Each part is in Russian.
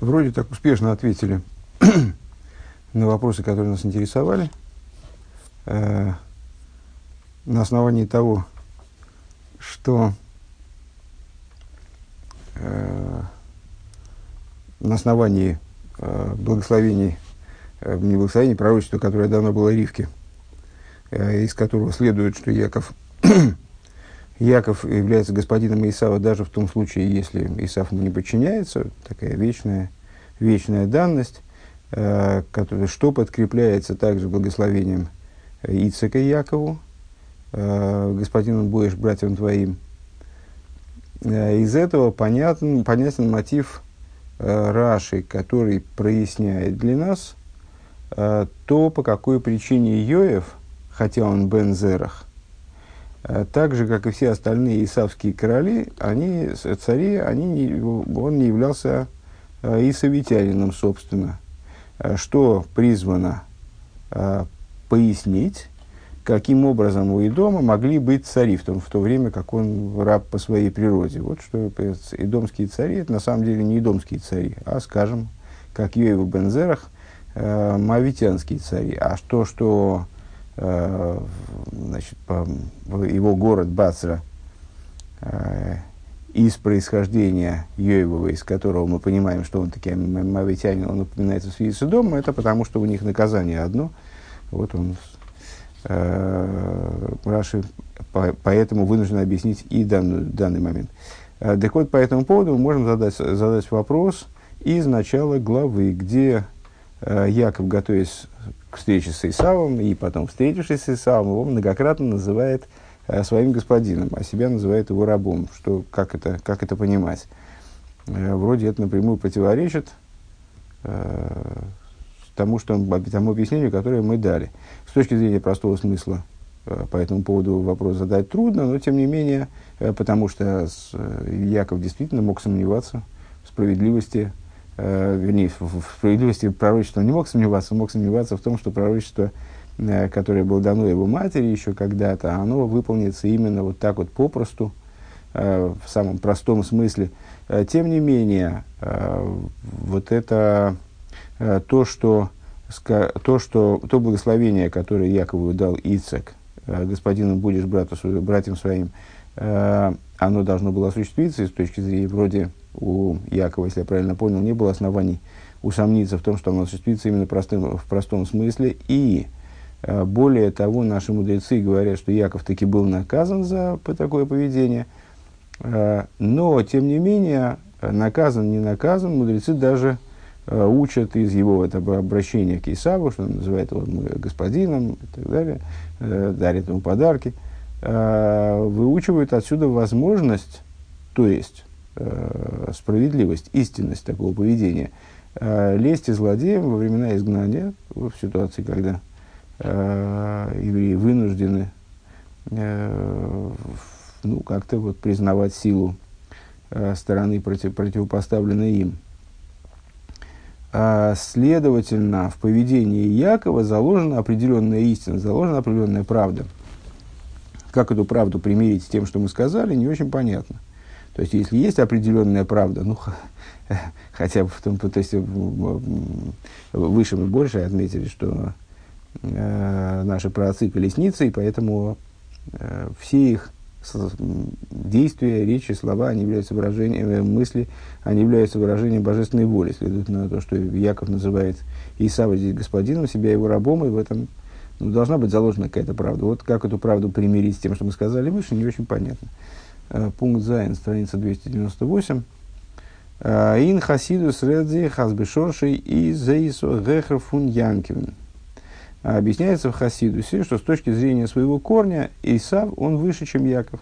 Вроде так успешно ответили на вопросы, которые нас интересовали. Э, на основании того, что э, на основании э, благословений, э, не благословений, пророчества, которое дано было Ривке, э, из которого следует, что Яков Яков является господином Исава даже в том случае, если Исав не подчиняется, такая вечная, вечная данность, э, которая, что подкрепляется также благословением Ицека Якову, э, господином будешь братьям твоим. Э, из этого понятен, понятен мотив э, Раши, который проясняет для нас э, то, по какой причине Йоев, хотя он Бензерах, так же, как и все остальные исавские короли, они, цари, они он не являлся э, исавитянином, собственно, э, что призвано пояснить, каким образом у Идома могли быть цари в, том, в то время, как он раб по своей природе. Вот что идомские цари, это на самом деле не идомские цари, а, скажем, как Йоеву Бензерах, э, мавитянские цари. А то, что Э, значит, по, его город Бацра э, из происхождения Йоевого, из которого мы понимаем, что он таки мавитянин, он упоминается в связи с Идомом, это потому, что у них наказание одно. Вот он, э, Раши, по, поэтому вынужден объяснить и данный, данный момент. Э, так вот, по этому поводу мы можем задать, задать вопрос из начала главы, где э, Яков, готовясь к встрече с Исавом, и потом, встретившись с Исавом, его многократно называет э, своим господином, а себя называет его рабом. Что, как, это, как это понимать? Э, вроде это напрямую противоречит э, тому, что, тому объяснению, которое мы дали. С точки зрения простого смысла э, по этому поводу вопрос задать трудно, но тем не менее, э, потому что э, Яков действительно мог сомневаться в справедливости э, вернее, в, в справедливости пророчества он не мог сомневаться, он мог сомневаться в том, что пророчество, э, которое было дано его матери еще когда-то, оно выполнится именно вот так вот попросту, э, в самом простом смысле. Э, тем не менее, э, вот это э, то, что, то, что, то благословение, которое Якову дал Ицек, э, господину будешь брату, братьям своим, э, оно должно было осуществиться с точки зрения вроде у Якова, если я правильно понял, не было оснований усомниться в том, что оно осуществится именно простым, в простом смысле. И э, более того, наши мудрецы говорят, что Яков таки был наказан за такое поведение. Э, но, тем не менее, наказан, не наказан, мудрецы даже э, учат из его этого обращения к Исаву, что он называет его господином и так далее, дарит ему подарки, выучивают отсюда возможность, то есть справедливость, истинность такого поведения. Э, лезть и злодеям во времена изгнания, в ситуации, когда э, евреи вынуждены э, ну, как-то вот признавать силу э, стороны против, противопоставленной им. А, следовательно, в поведении Якова заложена определенная истина, заложена определенная правда. Как эту правду примирить с тем, что мы сказали, не очень понятно. То есть, если есть определенная правда, ну, хотя бы в том, то есть, выше мы больше отметили, что э, наши праотцы колесницы, и поэтому э, все их действия, речи, слова, они являются выражением э, мысли, они являются выражением божественной воли. На то, что Яков называет Исава здесь господином, себя его рабом, и в этом ну, должна быть заложена какая-то правда. Вот как эту правду примирить с тем, что мы сказали выше, не очень понятно. Э, пункт Зайн, страница 298. Э, Ин хасидус редзи хазбешоршей и зейсо гехер фун янкивен. Объясняется в Хасидусе, что с точки зрения своего корня Исав, он выше, чем Яков.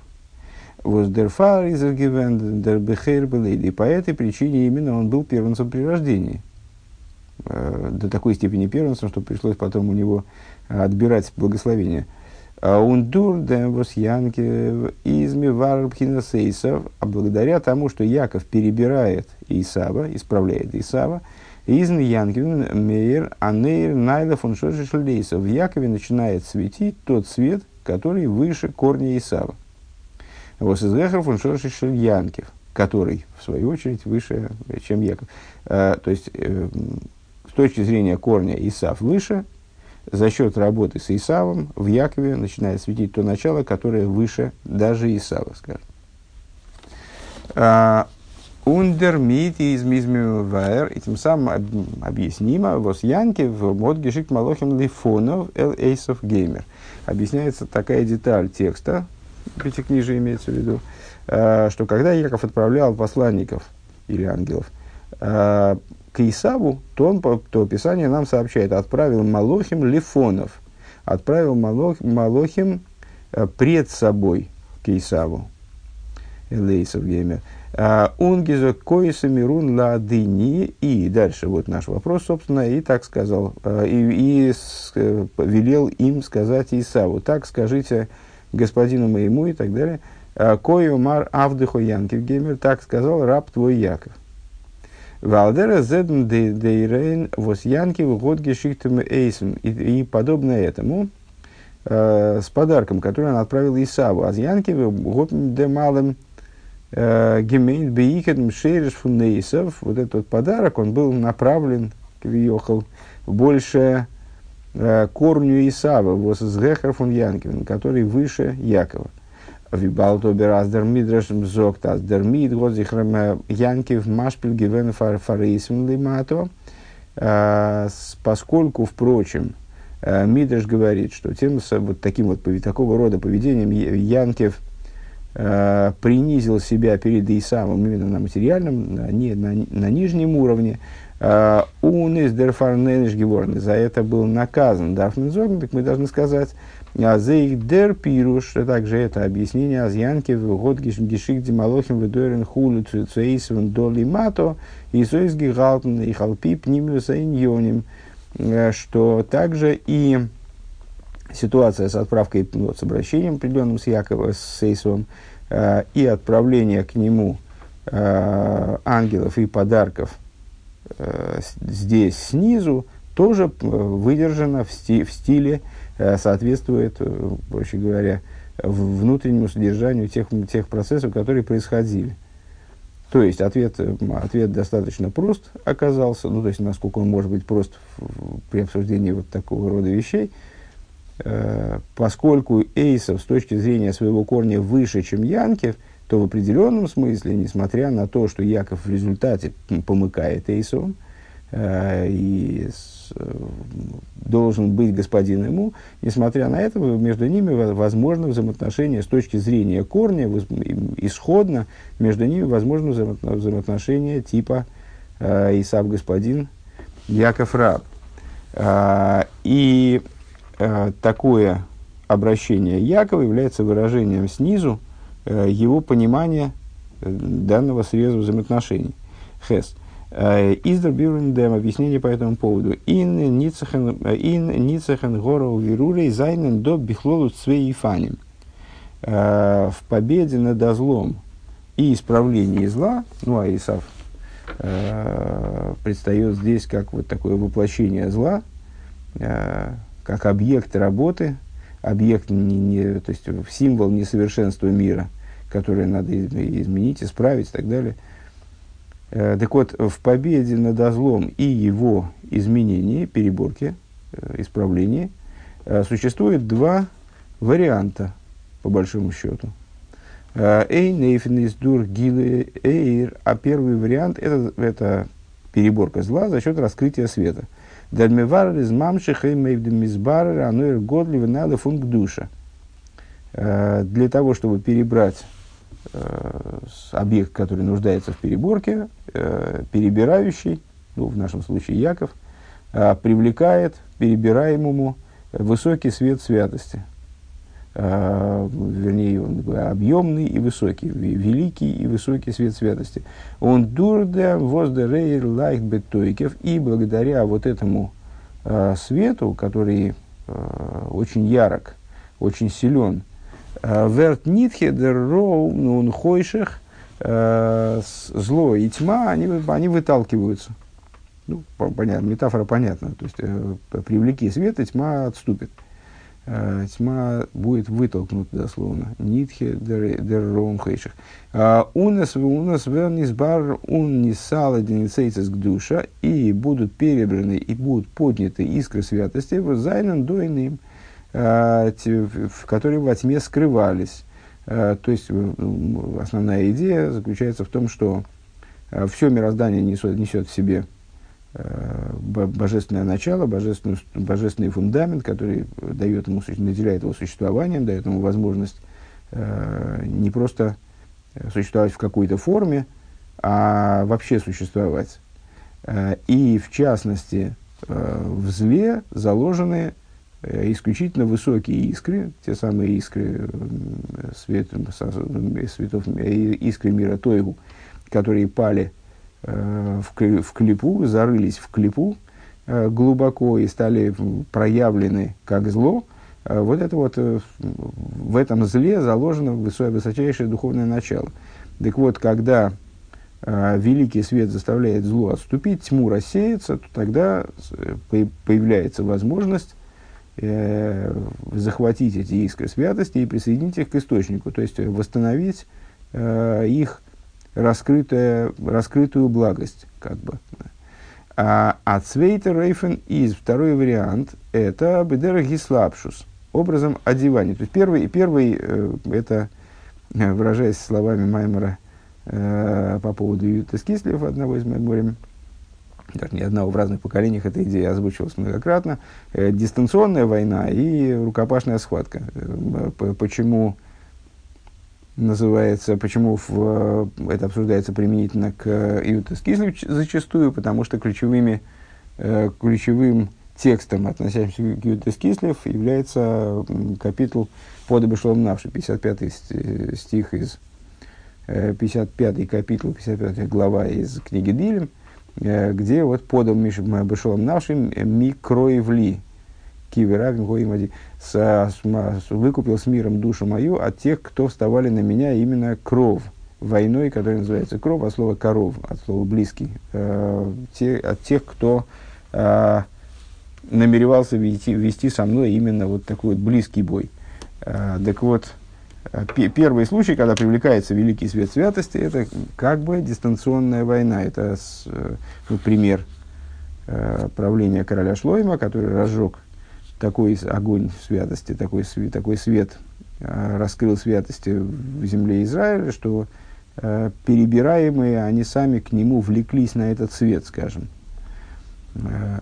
Воздерфар дербехер И по этой причине именно он был первенцем при рождении. Э, до такой степени первенцем, что пришлось потом у него отбирать благословение – Ундур демвос янки изми варбхинасейсов, а благодаря тому, что Яков перебирает Исава, исправляет Исава, изми янки мейер анейр найла фон. В Якове начинает светить тот свет, который выше корня Исава. Вот из фон Янкив. который, в свою очередь, выше, чем Яков. То есть, с точки зрения корня Исав выше, за счет работы с Исавом в Якове начинает светить то начало, которое выше даже Исава, скажем. Ундер мит из мизмиваер, и тем самым объяснимо, вос янки в мод гешик малохим лифонов эл эйсов геймер. Объясняется такая деталь текста, пятикнижие имеется в виду, э, что когда Яков отправлял посланников или ангелов э, к Исаву, то, он, то Писание нам сообщает, отправил Малохим лифонов, отправил Малох, Малохим э, пред собой к Исаву, Элейсов геймер. Унгиза коиса мирун ладыни. И дальше вот наш вопрос, собственно, и так сказал, э, и, и э, велел им сказать Исаву, так скажите господину моему и так далее. «Э, Кою мар авдыхо Янкив геймер, так сказал раб твой Яков. Валдера зедн дейрейн вос Янкив год гешиктем эйсом. И подобно этому, с подарком, который он отправил Исаву. А Янкив год де малым Э, Гемейн Бейкет Мшериш Фунейсов, вот этот подарок, он был направлен, въехал, больше э, корню Исава, Восгехар фун Янкин, который выше Якова. Вибалто бераздер мидраш мзокт аздер мид годзихрам э, Янкив машпиль гивен фарейсим лимато. Поскольку, впрочем, Мидраш говорит, что тем, вот таким вот, такого рода поведением Янкив – э, принизил себя перед Исавом именно на материальном, не, на, на нижнем уровне, он из дерфарнениш геворн, за это был наказан. Дарфнензорн, так мы должны сказать, а зейх дер пируш, также это объяснение азьянки в год гишик дималохим ведойрен хулю цуэйсвен доли мато, и соис гигалтен и халпи пнимиуса иньоним, э, что также и ситуация с отправкой, ну, с обращением определенным с Яковом, с Сейсовым, э, и отправление к нему э, ангелов и подарков здесь снизу, тоже э, выдержано в, сти, в стиле, э, соответствует, э, проще говоря, внутреннему содержанию тех, тех процессов, которые происходили. То есть ответ, ответ достаточно прост оказался, ну то есть насколько он может быть прост при обсуждении вот такого рода вещей – поскольку Эйсов с точки зрения своего корня выше, чем Янкев, то в определенном смысле, несмотря на то, что Яков в результате помыкает Эйсовым и с, э, должен быть господин ему, несмотря на это, между ними возможно взаимоотношение с точки зрения корня, исходно между ними возможно взаимоотношение типа э, господин, Яков раб. Э, и Э, такое обращение Якова является выражением снизу э, его понимания э, данного среза взаимоотношений. Хес. Издер Бюрендем, объяснение по этому поводу. Ин ницахен гору вирулей зайнен до бихлолу цвей фаним. В победе над злом и исправлении зла, ну а Исав предстает здесь как вот такое воплощение зла, как объект работы, объект, не, не, то есть символ несовершенства мира, который надо изменить, исправить и так далее. Э, так вот, в победе над злом и его изменении, переборке, э, исправлении, э, существует два варианта, по большому счету. Эй, нейфенис дур эйр, а первый вариант это, это переборка зла за счет раскрытия света – Дальмевар из мамшиха и мейвдемизбар ануэр годли венада функ душа. Для того, чтобы перебрать объект, который нуждается в переборке, э, перебирающий, ну, в нашем случае Яков, привлекает перебираемому высокий свет святости. Вернее, он объемный и высокий, великий и высокий свет святости. Он дурда воздерейр лайт бетойкев, и благодаря вот этому э, свету, который э, очень ярок, очень силен, верт нитхедер роу нун хойших, зло и тьма, они, они выталкиваются. Ну, понятно, метафора понятна. То есть, э, привлеки свет, и тьма отступит. э, тьма будет вытолкнута дословно. Нитхе дер ром хейших. Унас унас вернис бар ун не сала к душа и будут перебраны и будут подняты искры святости в зайнен дойным, в которые во тьме скрывались. То есть основная идея заключается в том, что все мироздание несет, несет в себе божественное начало, божественный, божественный фундамент, который дает ему, наделяет его существованием, дает ему возможность э, не просто существовать в какой-то форме, а вообще существовать. Э, и, в частности, э, в зле заложены э, исключительно высокие искры, те самые искры, э, свет, светов, искры мира Тойгу, которые пали Э, в, в клипу, зарылись в клипу э, глубоко и стали проявлены как зло, э, вот это вот в этом зле заложено высочайшее духовное начало. Так вот, когда великий свет заставляет зло отступить, тьму рассеяться, то тогда появляется возможность захватить эти искры святости и присоединить их к источнику, то есть восстановить их раскрытая, раскрытую благость, как бы. А, а цвейтер рейфен из второй вариант это бедера гислапшус, образом одевания. То есть первый, первый э, это, э, выражаясь словами Маймера э, по поводу Юта Скислев, одного из Майморем, даже не одного в разных поколениях эта идея озвучивалась многократно, э, дистанционная война и рукопашная схватка. Э, почему называется, почему в, это обсуждается применительно к Иута Скислев зачастую, потому что ключевыми, э, ключевым текстом, относящимся к Иута Скислев, является капитул под Бешлом Навши, 55 стих из 55 э, капитул, 55 глава из книги Дилем, э, где вот подал Бешлом Навши микроевли, Киверавим Гоимади, выкупил с миром душу мою от тех, кто вставали на меня именно кров, войной, которая называется кров, от слова коров, от слова близкий, э, те, от тех, кто э, намеревался вести, вести со мной именно вот такой вот близкий бой. Э, так вот, э, первый случай, когда привлекается великий свет святости, это как бы дистанционная война. Это с, э, ну, пример э, правления короля Шлойма, который разжег такой огонь святости, такой, такой свет э, раскрыл святости в земле Израиля, что э, перебираемые, они сами к нему влеклись на этот свет, скажем. Э,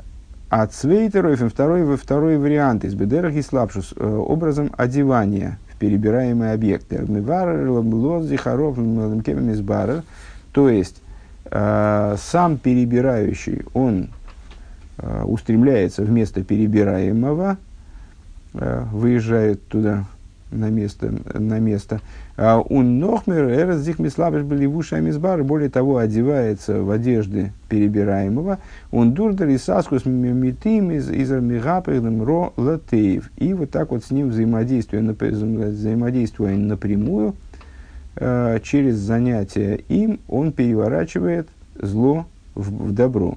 а цвейтеров, второй, второй вариант из бедерах и слабшус, э, образом одевания перебираемые объекты. То есть, э, сам перебирающий, он Э, устремляется в место перебираемого, э, выезжает туда на место, на место. А он нохмер, эрзих мислабеш беливуша мизбар, более того, одевается в одежды перебираемого. Он дурдер и саскус митим из из ро латеев. И вот так вот с ним взаимодействуя, взаимодействуя напрямую, э, через занятие им, он переворачивает зло в, в добро.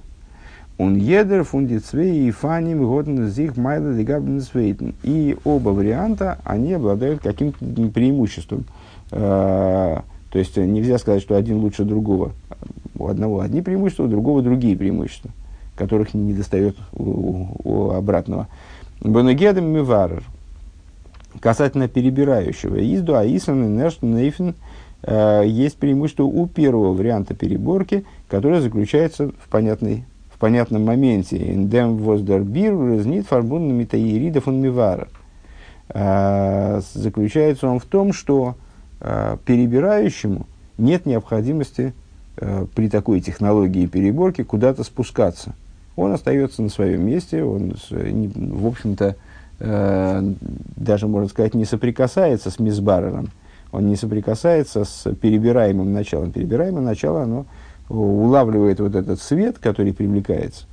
Он едер фундицвей и фаним годен зих майда лигабнсвейтен. И оба варианта, они обладают каким-то преимуществом. Э, то есть нельзя сказать, что один лучше другого. У одного одни преимущества, у другого другие преимущества, которых не достает у, у обратного. Бонагедем миварер. Касательно перебирающего. Изду аисан и нейфен э, есть преимущество у первого варианта переборки, которое заключается в понятной в понятном моменте. Индем воздербир разнит фарбун митаирида фон мивара. А, заключается он в том, что перебирающему нет необходимости а, при такой технологии переборки куда-то спускаться. Он остается на своем месте, он, в общем-то, даже, можно сказать, не соприкасается с мисбарером, он не соприкасается с перебираемым началом. Перебираемое начало, оно улавливает вот этот свет, который привлекается,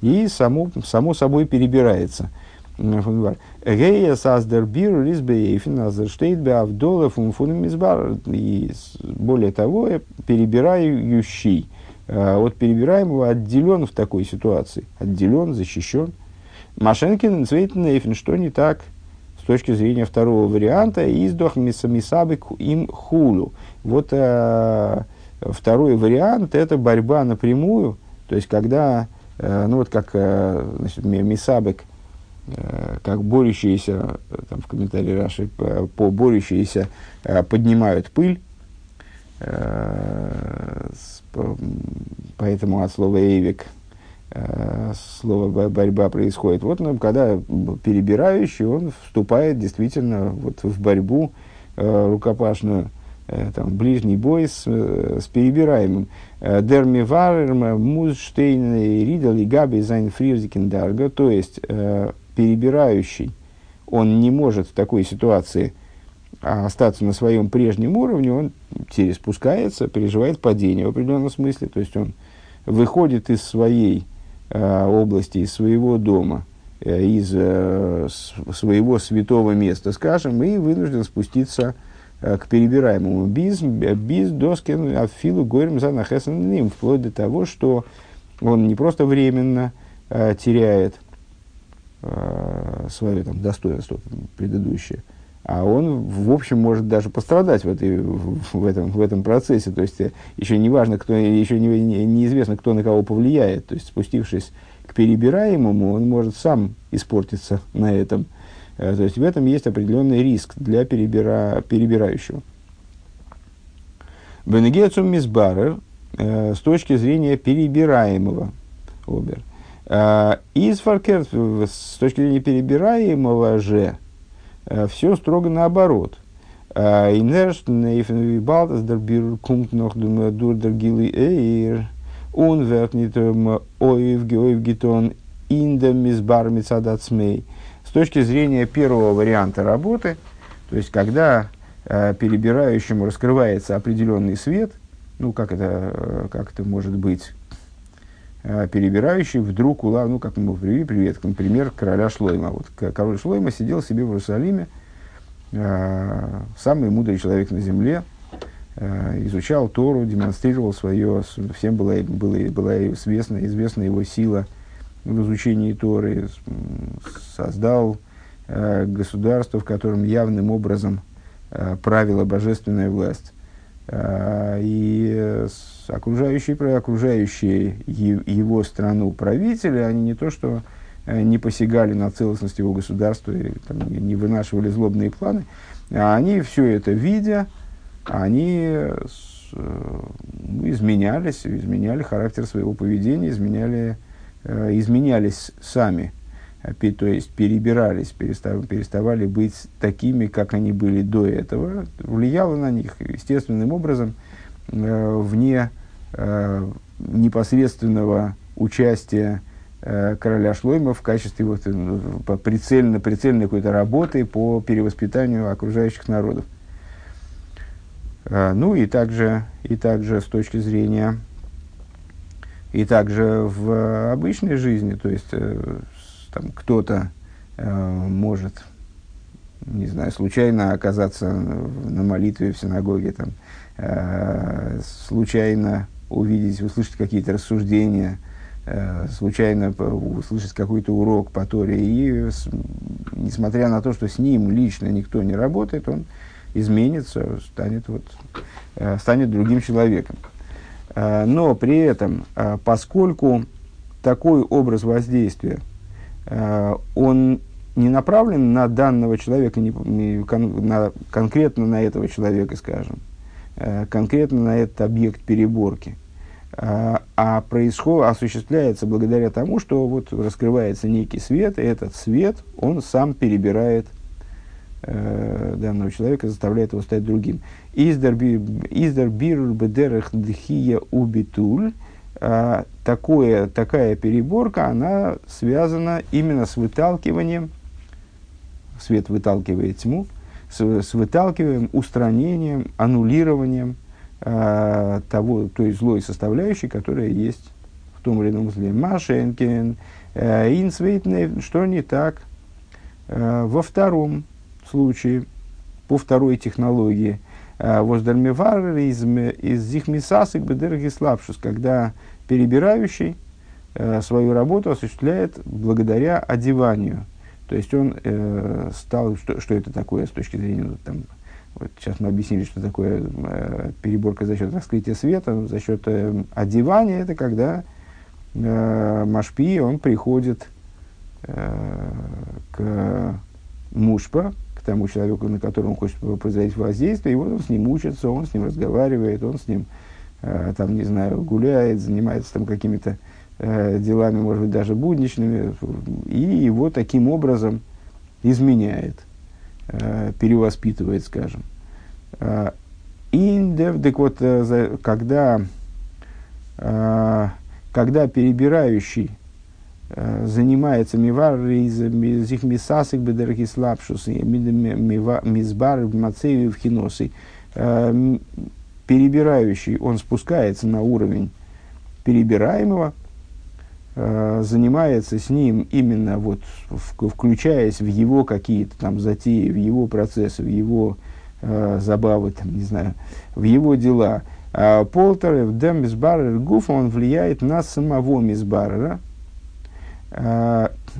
и само, само собой перебирается. Гея саздер бир лизбеефин азерштейт беавдола фунфуном избар. И более того, перебирающий э, от перебираемого отделен в такой ситуации. Отделен, защищен. Машенкин Цвейтен что не так с точки зрения второго варианта, издох мисабик им хулу. Вот э, второй вариант – это борьба напрямую, то есть когда, э, ну вот как значит, мисабик, как борющиеся, там в комментарии Раши, по, по борющиеся э, поднимают пыль, э, поэтому от слова «эйвик» Э, слово борьба происходит. Вот ну, когда перебирающий, он вступает действительно вот в борьбу э, рукопашную, э, там, ближний бой с, э, с перебираемым. Э, Дерми варерм, музштейн, ридл и габи зайн фрирзикендарга, то есть э, перебирающий, он не может в такой ситуации остаться на своем прежнем уровне, он спускается, переживает падение в определенном смысле, то есть он выходит из своей Э, области, из своего дома, э, из э, своего святого места, скажем, и вынужден спуститься к перебираемому. Без, без доскин афилу горем за ним, вплоть до того, что он не просто временно теряет свое там, достоинство предыдущее, а он, в общем, может даже пострадать в, этой, в, этом, в этом процессе. То есть, э, еще не важно, кто, еще не, не, неизвестно, кто на кого повлияет. То есть, спустившись к перебираемому, он может сам испортиться на этом. Э, то есть, в этом есть определенный риск для перебира, перебирающего. Бенегецум мисбарер э, с точки зрения перебираемого обер. Из фаркер с точки зрения перебираемого же, Э, все строго наоборот. Э. С точки зрения первого варианта работы, то есть когда э, перебирающему раскрывается определенный свет, ну как это, э, как это может быть, э, перебирающий вдруг улав, ну, как мы привели привет, например, короля Шлойма. Вот король Шлойма сидел себе в Иерусалиме, э, самый мудрый человек на земле, э, изучал Тору, демонстрировал свое, всем была, была, была известна, известна его сила в изучении Торы, создал э, государство, в котором явным образом э, правила божественная власть. Э, и окружающие, окружающие его страну правители, они не то что э, не посягали на целостность его государства, и, там, не вынашивали злобные планы, а они все это видя, они э, изменялись, изменяли характер своего поведения, изменяли, изменялись сами, то есть перебирались, перестав, переставали быть такими, как они были до этого, влияло на них естественным образом – Э, вне э, непосредственного участия э, короля Шлойма в качестве вот, по прицельно, прицельной какой-то работы по перевоспитанию окружающих народов. Ну и также, и также с точки зрения, и также в обычной жизни, то есть там кто-то может, не знаю, случайно оказаться на молитве в синагоге, там, Э, случайно увидеть, услышать какие-то рассуждения, э, случайно услышать какой-то урок по Торе. И с, несмотря на то, что с ним лично никто не работает, он изменится, станет, вот, э, станет другим человеком. Э, но при этом, э, поскольку такой образ воздействия, э, он не направлен на данного человека, не, не кон, на, конкретно на этого человека, скажем, Э, конкретно на этот объект переборки, а, а происходит, осуществляется благодаря тому, что вот раскрывается некий свет, и этот свет, он сам перебирает э, данного человека, заставляет его стать другим. Издер бедерах дхия убитуль, такое, такая переборка, она связана именно с выталкиванием, свет выталкивает тьму, с, с выталкиванием, устранением, аннулированием э, того, той злой составляющей, которая есть в том или ином зле. Машенкин, э, что не так? Э, во втором случае, по второй технологии, э, воздермевар из, из зихмисасик бедерги слабшус, когда перебирающий э, свою работу осуществляет благодаря одеванию – То есть он э, стал, что, что это такое с точки зрения, ну, там, вот сейчас мы объяснили, что такое э, переборка за счет раскрытия света, за счет э, одевания, это когда э, Машпи, он приходит э, к мушпа, тому человеку, на которого он хочет производить воздействие, и вот он с ним учится, он с ним разговаривает, он с ним, э, там, не знаю, гуляет, занимается там какими-то э, делами, может быть, даже будничными, и его таким образом изменяет, э, перевоспитывает, скажем. Э, индев, так вот, э, когда, э, когда перебирающий занимается мивар из их мисасик бедерки слабшус мизбар мацеви в хиносы э, перебирающий он спускается на уровень перебираемого Э, занимается с ним именно вот включаясь в его какие-то там затеи, в его процессы, в его э, забавы, там, не знаю, в его дела. А Полтер в дем Мисбарер Гуфа он влияет на самого Мисбарера э,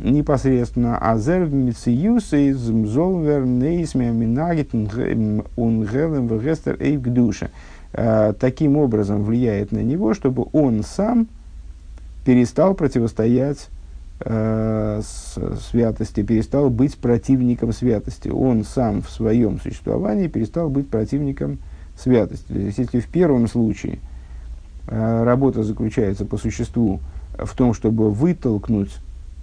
непосредственно. Азер Мициюс из Мзолвер Нейсме Минагит Унгелем Вегестер Эйв. Э, таким образом влияет на него, чтобы он сам перестал противостоять э, святости, перестал быть противником святости. Он сам в своем существовании перестал быть противником святости. То есть, если в первом случае э, работа заключается по существу в том, чтобы вытолкнуть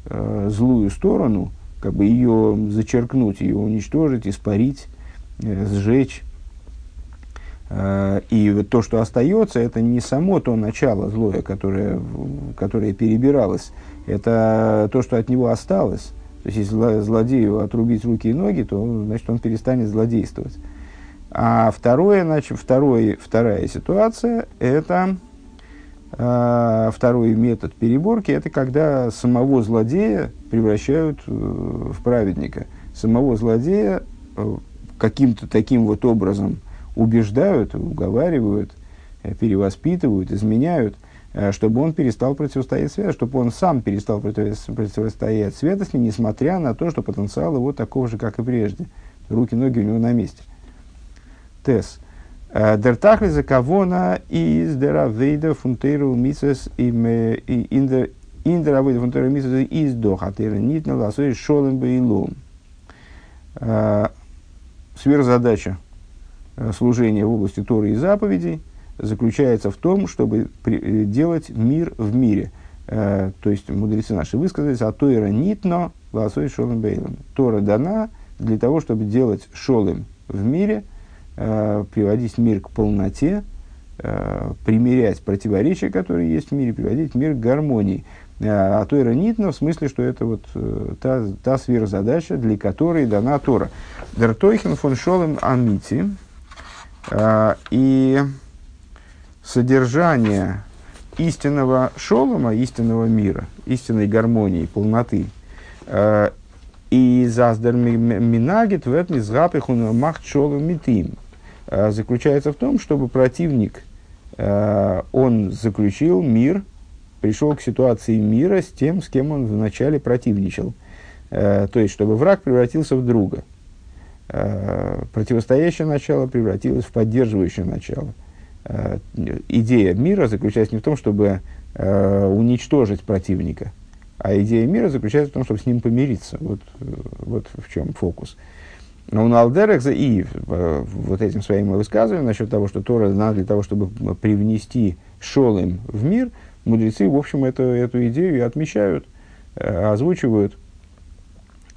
э, злую сторону, как бы ее зачеркнуть, ее уничтожить, испарить, э, сжечь, Э, и то, что остается, это не само то начало злое, которое, которое перебиралось, это то, что от него осталось. То есть, если злодею отрубить руки и ноги, то значит он перестанет злодействовать. А второе, значит, второе, вторая ситуация – это второй метод переборки – это когда самого злодея превращают э, в праведника. Самого злодея э, каким-то таким вот образом – убеждают, уговаривают, э, перевоспитывают, изменяют, чтобы он перестал противостоять святости, чтобы он сам перестал противостоять святости, несмотря на то, что потенциал его такого же, как и прежде. Руки, ноги у него на месте. Тес. Э, Дертахли за кавона из деравейда фунтейру мисес индер Индеравейда фунтейру мисес из дохатейра нитна ласой шолем бейлом. Сверхзадача Э, служения в области Торы и заповедей заключается в том, чтобы э, делать мир в мире. Э, то есть мудрецы наши высказались, а Тора нитно ласой шолем бейлом. Тора дана для того, чтобы делать шолем в мире, э, приводить мир к полноте, э, примерять противоречия, которые есть в мире, приводить мир к гармонии. Э, а Тора нитно в смысле, что это вот э, та, та сфера задача, для которой дана Тора. Дертойхен фон шолем амити, и содержание истинного шолома, истинного мира, истинной гармонии, полноты, и заздер минагит в этом изгапихун махт шолом митим, а, заключается в том, чтобы противник, он заключил мир, пришел к ситуации мира с тем, с кем он вначале противничал. То есть, чтобы враг превратился в друга – Э, противостоящее начало превратилось в поддерживающее начало. Э, идея мира заключается не в том, чтобы э, уничтожить противника, а идея мира заключается в том, чтобы с ним помириться. Вот, вот в чем фокус. Но у Алдерекса и вот этим своим высказыванием насчет того, что Тора надо для того, чтобы привнести шолым в мир, мудрецы, в общем, эту, эту идею и отмечают, озвучивают,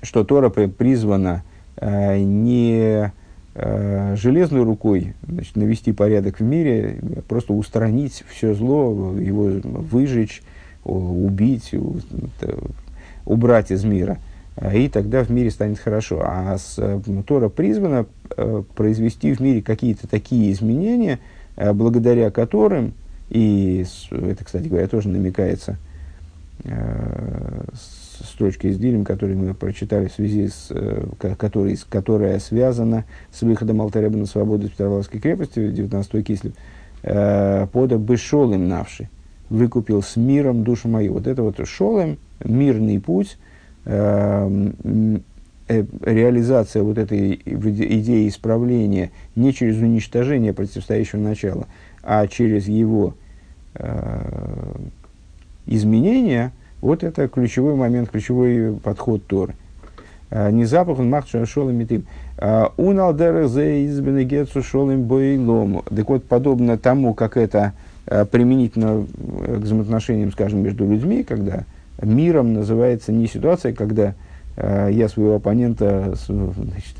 что Тора призвана Э, не э, железной рукой значит, навести порядок в мире, просто устранить все зло, его выжечь, убить, убрать из мира. Э, и тогда в мире станет хорошо. А с, Тора призвана произвести в мире какие-то такие изменения, благодаря которым, и это, кстати говоря, тоже намекается строчка из Дилем, которую мы прочитали в связи с, э, который, которая связана с выходом Алтареба на свободу из Петровской крепости, 19 кислив, э, пода бы навши, выкупил с миром душу мою. Вот это вот шолем, мирный путь, реализация вот этой идеи исправления не через уничтожение противостоящего начала, а через его изменения, вот это ключевой момент, ключевой подход Торы. Не запах, он мах шел им. Он алдер зе избен гецу шел им бойлом. Так вот, подобно тому, как это применительно к взаимоотношениям, скажем, между людьми, когда миром называется не ситуация, когда э, я своего оппонента значит,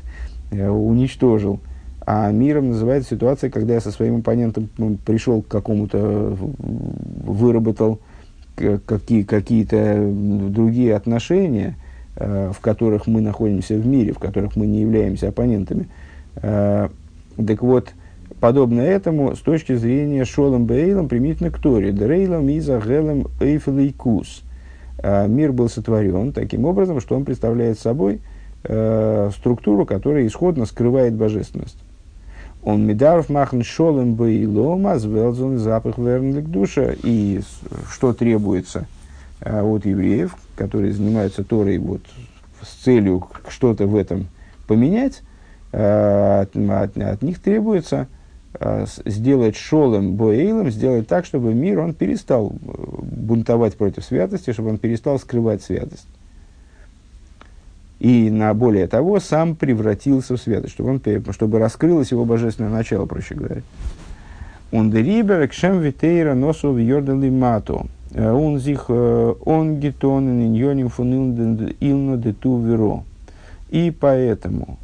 э, уничтожил, а миром называется ситуация, когда я со своим оппонентом пришел к какому-то, выработал какие, какие-то другие отношения, э, в которых мы находимся в мире, в которых мы не являемся оппонентами. Э, так вот, подобно этому, с точки зрения Шолом Бейлом, применительно к Торе, Дрейлом Иза Гелем Эйфелейкус – Э, мир был сотворен таким образом, что он представляет собой э, структуру, которая исходно скрывает божественность. Он медаров махн шолем бейлома звелзон запах вернлик душа. И что требуется э, от евреев, которые занимаются Торой вот, с целью что-то в этом поменять, э, от, от, от них требуется сделать шолом боэйлом, сделать так, чтобы мир он перестал э, бунтовать против святости, чтобы он перестал скрывать святость. И на более того, сам превратился в святость, чтобы, он, чтобы раскрылось его божественное начало, проще говоря. Он дерибер кшем витейра носу в йордали мату. Э, он зих он гитон иньоним фун илно дету веро. И поэтому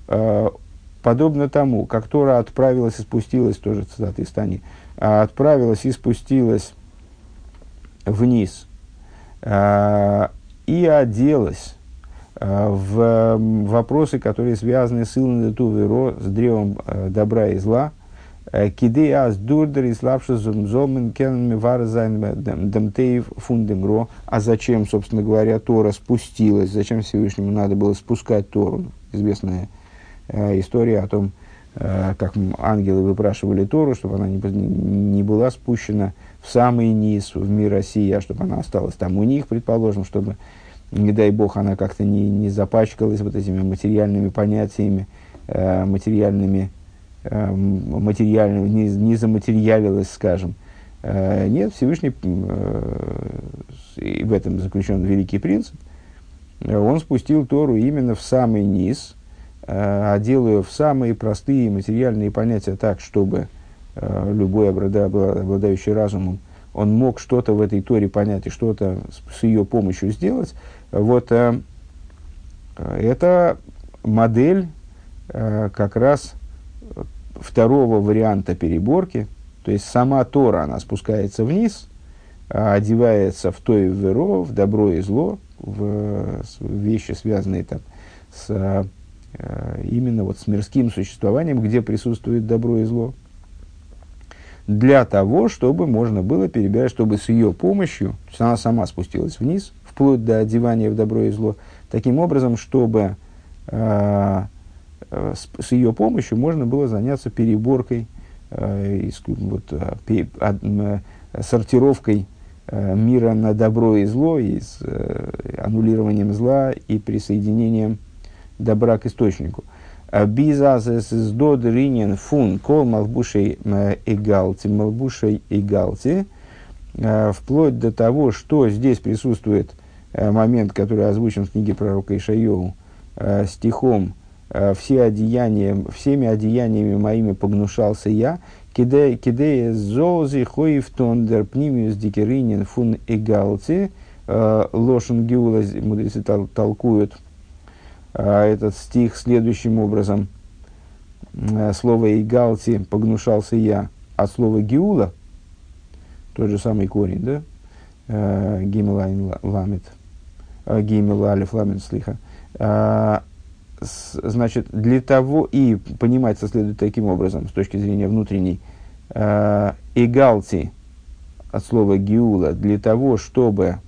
подобно тому, как Тора отправилась и спустилась, тоже цитата из Тани, а, отправилась и спустилась вниз а, и оделась а, в вопросы, которые связаны с Илнету с древом добра и зла, Киды аз дурдер и слабше зомен кен дамтеев фундемро. А зачем, собственно говоря, Тора спустилась? Зачем Всевышнему надо было спускать Тору? Известная Э, история о том, э, как ангелы выпрашивали Тору, чтобы она не, не была спущена в самый низ, в мир России, а чтобы она осталась там у них, предположим, чтобы, не дай бог, она как-то не, не запачкалась вот этими материальными понятиями, э, материальными, материальными не, не заматериалилась, скажем. Нет, Всевышний, и в этом заключен великий принцип, он спустил Тору именно в самый низ – а делаю в самые простые материальные понятия так, чтобы э, любой обладающий разумом, он мог что-то в этой торе понять и что-то с, ее помощью сделать, вот э, это модель э, как раз второго варианта переборки, то есть сама Тора, она спускается вниз, одевается в то и в веро, в добро и зло, в вещи, связанные там с Э, именно вот с мирским существованием, где присутствует добро и зло, для того, чтобы можно было перебирать, чтобы с ее помощью, она сама спустилась вниз, вплоть до одевания в добро и зло, таким образом, чтобы э, э, с, с ее помощью можно было заняться переборкой, э, вот, э, э, сортировкой э, мира на добро и зло, и с э, аннулированием зла и присоединением добра к источнику. Бизазес сдод ринен фун кол малбушей эгалти, малбушей эгалти, а, вплоть до того, что здесь присутствует а, момент, который озвучен в книге пророка Ишайову, стихом «Все одеяния, «Всеми одеяниями моими погнушался я», кидея зози хоив тондер пнимиус дикеринин фун эгалти, лошен геула, мудрецы толкуют – этот стих следующим образом. А, слово «игалти» – «погнушался я», а слово «гиула» – тот же самый корень, да? А, Гимел ламит, гимел алиф ламит слиха. Значит, для того, и понимается следует таким образом, с точки зрения внутренней, «игалти» от слова «гиула» для того, чтобы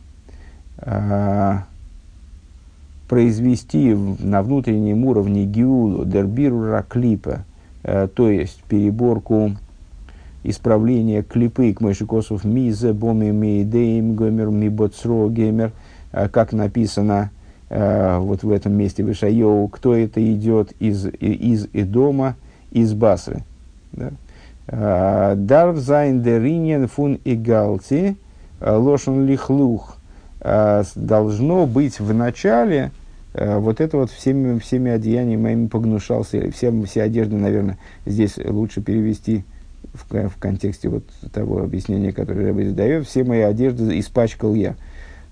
произвести на внутреннем уровне гиулу дербиру раклипа, э, то есть переборку исправления клипы к мойшикосов мизе боми мейдейм гомер мибоцро геймер, э, как написано э, вот в этом месте в Ишайоу, кто это идет из, из Идома, из Басры. Да? דארף זיין דער ענין פון אגאלתי לשון לכלוך. Должно быть в начале вот это вот всеми, всеми одеяниями моими погнушался. Все, все одежды, наверное, здесь лучше перевести в, в контексте вот того объяснения, которое Рэбби задает, все мои одежды испачкал я.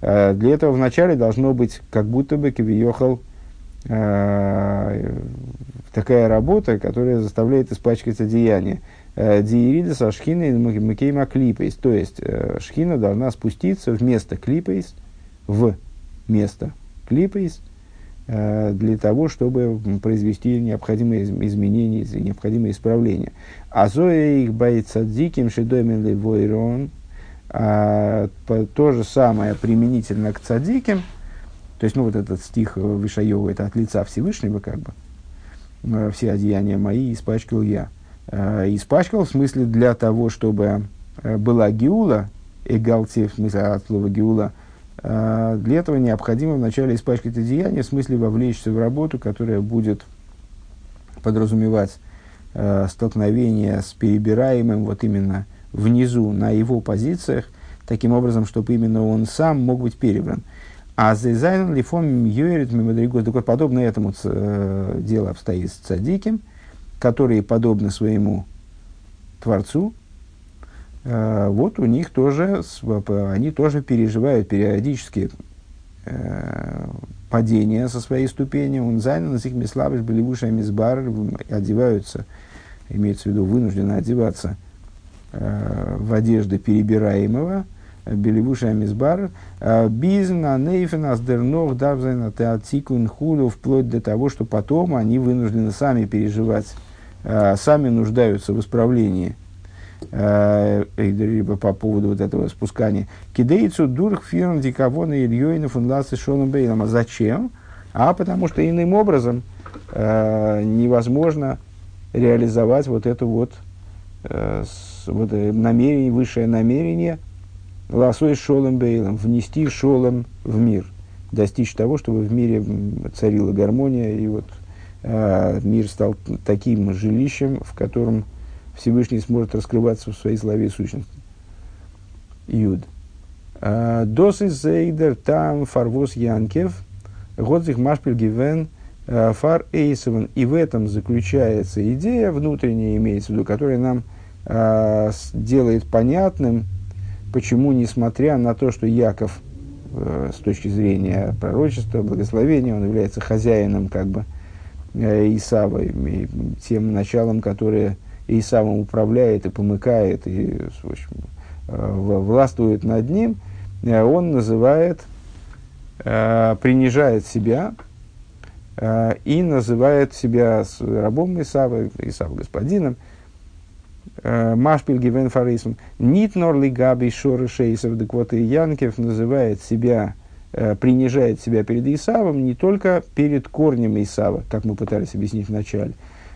Э, для этого вначале должно быть как будто бы кивиехал э, такая работа, которая заставляет испачкать одеяние. Э, Диерида со шхиной макейма клипейс. То есть шхина должна спуститься вместо клипейс в место клипейс для того, чтобы произвести необходимые изменения, необходимые исправления. А зоя их боится диким шедомин войрон. То же самое применительно к цадиким. То есть, ну, вот этот стих Вишаева, это от лица Всевышнего, как бы. «Э, Все одеяния мои испачкал я. А, испачкал в смысле для того, чтобы э, была гиула, эгалти, в смысле от слова гиула, а, для этого необходимо вначале испачкать одеяние, в смысле вовлечься в работу, которая будет подразумевать э, столкновение с перебираемым вот именно внизу на его позициях, таким образом, чтобы именно он сам мог быть перебран. אז זיי זיינען לפעמים יורד ממדריגתם, так вот, этому э, дело обстоит с цадиким, которые подобны своему Творцу, э, вот у них тоже, они тоже переживают периодически э, падение со своей ступени, он с их мислабыш, выше мисбар, одеваются, имеется в виду, вынуждены одеваться э, в одежды перебираемого, Беливуша Амизбар, э, Бизна, Нейфена, Сдернов, Давзайна, Театикун, Худу, вплоть до того, что потом они вынуждены сами переживать, э, сами нуждаются в исправлении э, по поводу вот этого спускания. Кидейцу дурх фирм диковона Ильёйна фунласы Шоном Бейлом. А зачем? А потому что иным образом э, невозможно реализовать вот это вот, э, вот намерение, высшее намерение ласой шолом бейлом, внести шолом в мир, достичь того, чтобы в мире царила гармония, и вот э, мир стал таким жилищем, в котором Всевышний сможет раскрываться в своей славе и сущности. Юд. А, Дос из Зейдер там фарвос Янкев, Годзих Машпель Гивен а, фар Эйсован. И в этом заключается идея внутренняя, имеется в виду, которая нам делает понятным, почему, несмотря на то, что Яков э, с точки зрения пророчества, благословения, он является хозяином как бы Исава, и тем началом, которое и сам управляет, и помыкает, и в общем, э, властвует над ним, э, он называет, э, принижает себя и называет себя рабом Исава, Исав господином, Машпиль Гивен Фарисом. Нит Норли Габи Шоры Шейсов, так вот и Янкев называет себя, принижает себя перед Исавом не только перед корнем Исава, как мы пытались объяснить в начале,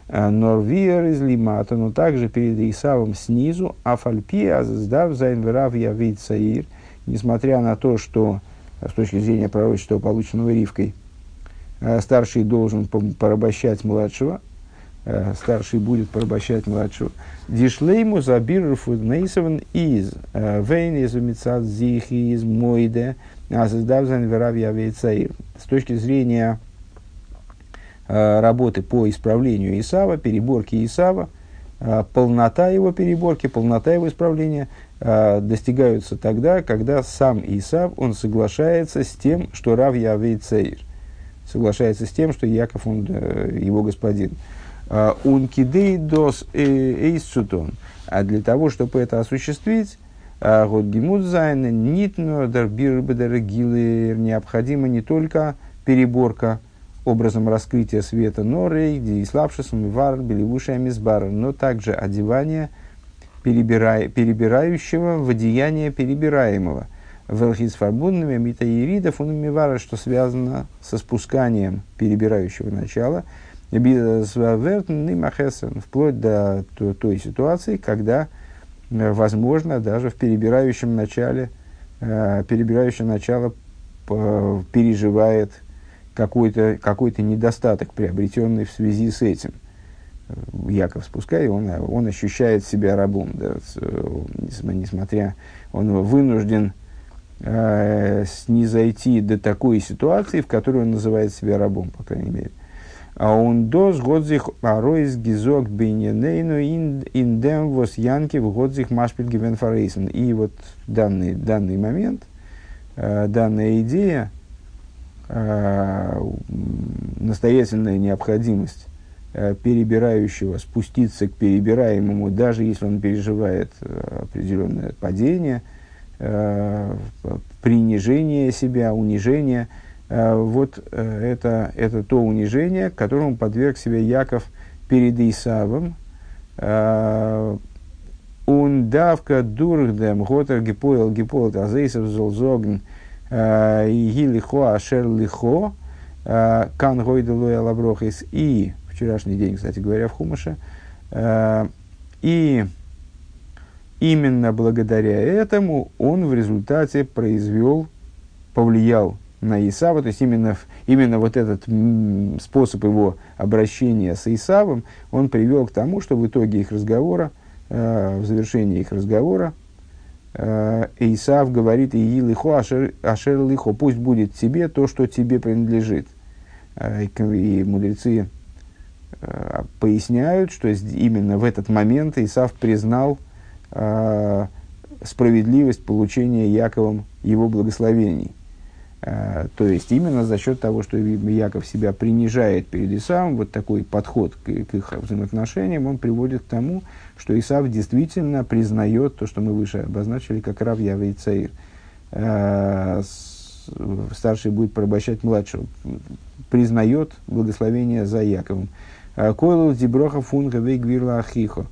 Э, Норвиер из Лимата, но также перед Исавом снизу, Афальпи, Аздав, Зайнверав, Явид Саир, несмотря на то, что э, с точки зрения пророчества, полученного Ривкой, э, старший должен порабощать младшего, старший будет порабощать младшего. Дишлейму забирфу нейсован из вейн из зих из мойде, а. С точки зрения Э, работы по исправлению Исава, переборки Исава, э, полнота его переборки, полнота его исправления э, достигаются тогда, когда сам Исав, он соглашается с тем, что Рав Явей соглашается с тем, что Яков, он его господин. Он кидей дос эйсцутон. А для того, чтобы это осуществить, год гимудзайн, нитно необходимо не только переборка образом раскрытия света норей, где и слабшисом, и вар, белевушая мизбара, но также одевание перебирай, перебирающего в одеяние перебираемого. Велхис фарбунными митаирида фунумивара, что связано со спусканием перебирающего начала, вплоть до той ситуации, когда возможно даже в перебирающем начале, э, перебирающее начало переживает какой-то какой недостаток, приобретенный в связи с этим. Яков спускай, он, он ощущает себя рабом, да, несмотря, он вынужден э, снизойти до такой ситуации, в которой он называет себя рабом, по крайней мере. А он дос годзих аройс гизок бейненейну индем вос янки в годзих машпиль гивенфарейсен. И вот данный, данный момент, э, данная идея, э, настоятельная необходимость э, перебирающего спуститься к перебираемому, даже если он переживает определенное падение, принижение себя, унижение – вот э, это, это то унижение, которому подверг себя Яков перед Исавом. Э, он давка дурхдем, готер гипоэл гипоэл тазейсов золзогн, и лихо ашер лихо, кан гойделуя лаброхис. И вчерашний день, кстати говоря, в Хумаше. И именно благодаря этому он в результате произвел, повлиял на Исава, то есть именно, именно вот этот способ его обращения с Исавом, он привел к тому, что в итоге их разговора, э, в завершении их разговора, э, Исав говорит, «Ии лихо, ашер, ашер лихо, пусть будет тебе то, что тебе принадлежит». Э, и мудрецы э, поясняют, что именно в этот момент Исав признал э, справедливость получения Яковом его благословений – то есть именно за счет того, что Яков себя принижает перед Исавом, вот такой подход к, к их взаимоотношениям, он приводит к тому, что Исав действительно признает то, что мы выше обозначили, как Рав Ява Цаир. Э, старший будет порабощать младшего. Признает благословение за Яковом. Э, Койлу диброха фунга вейгвирла ахихо,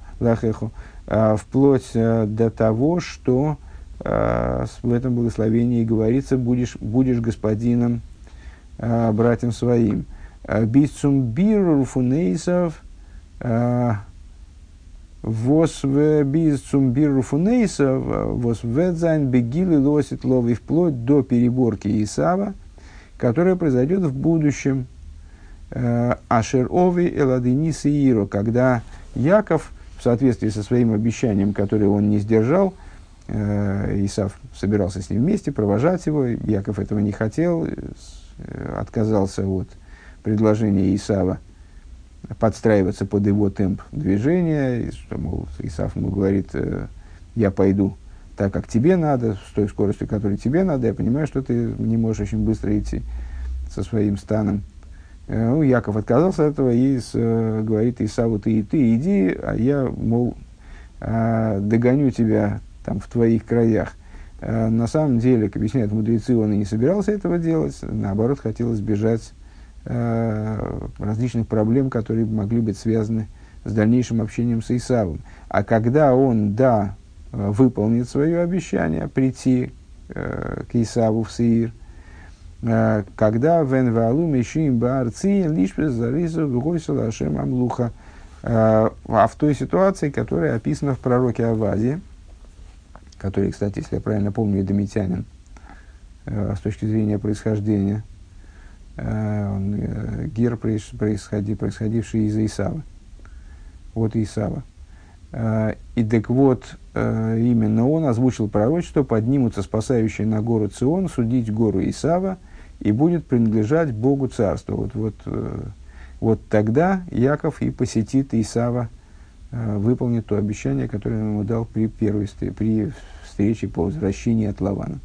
вплоть до того, что Э, в этом благословении говорится, будешь, будешь господином, э, братьям своим. Э, Бицум биру фунейсов, вос ведзайн бегилы лосит лови вплоть до переборки Исава, которая произойдет в будущем. Ашер Ови Эладини Сииро, когда Яков, в соответствии со своим обещанием, которое он не сдержал, Э, Исав собирался с ним вместе провожать его. Яков этого не хотел, э, отказался от предложения Исава подстраиваться под его темп движения. Что, мол, Исав ему говорит, э, я пойду так, как тебе надо, с той скоростью, которой тебе надо. Я понимаю, что ты не можешь очень быстро идти со своим станом. Ну, Яков отказался от этого и с, говорит Исаву, ты и ты иди, а я, мол, догоню тебя там, в твоих краях. Э, на самом деле, как объясняют мудрецы, он и не собирался этого делать, наоборот, хотел избежать э, различных проблем, которые могли быть связаны с дальнейшим общением с Исавом. А когда он, да, выполнит свое обещание прийти э, к Исаву в Сеир, э, когда вен валу мешим баарци лишь зарису вгойсу лашем амлуха, э, а в той ситуации, которая описана в пророке Авазе, который, кстати, если я правильно помню, эдомитянин э, с точки зрения происхождения. Э, он, э, гер, происходи, происходивший из Исава. Вот Исава. И так вот, именно он озвучил пророчество, поднимутся спасающие на гору Цион, судить гору Исава, и будет принадлежать Богу царство. Вот, вот, вот тогда Яков и посетит Исава, выполнит то обещание, которое он ему дал при первой при встречи по возвращении от Лавана.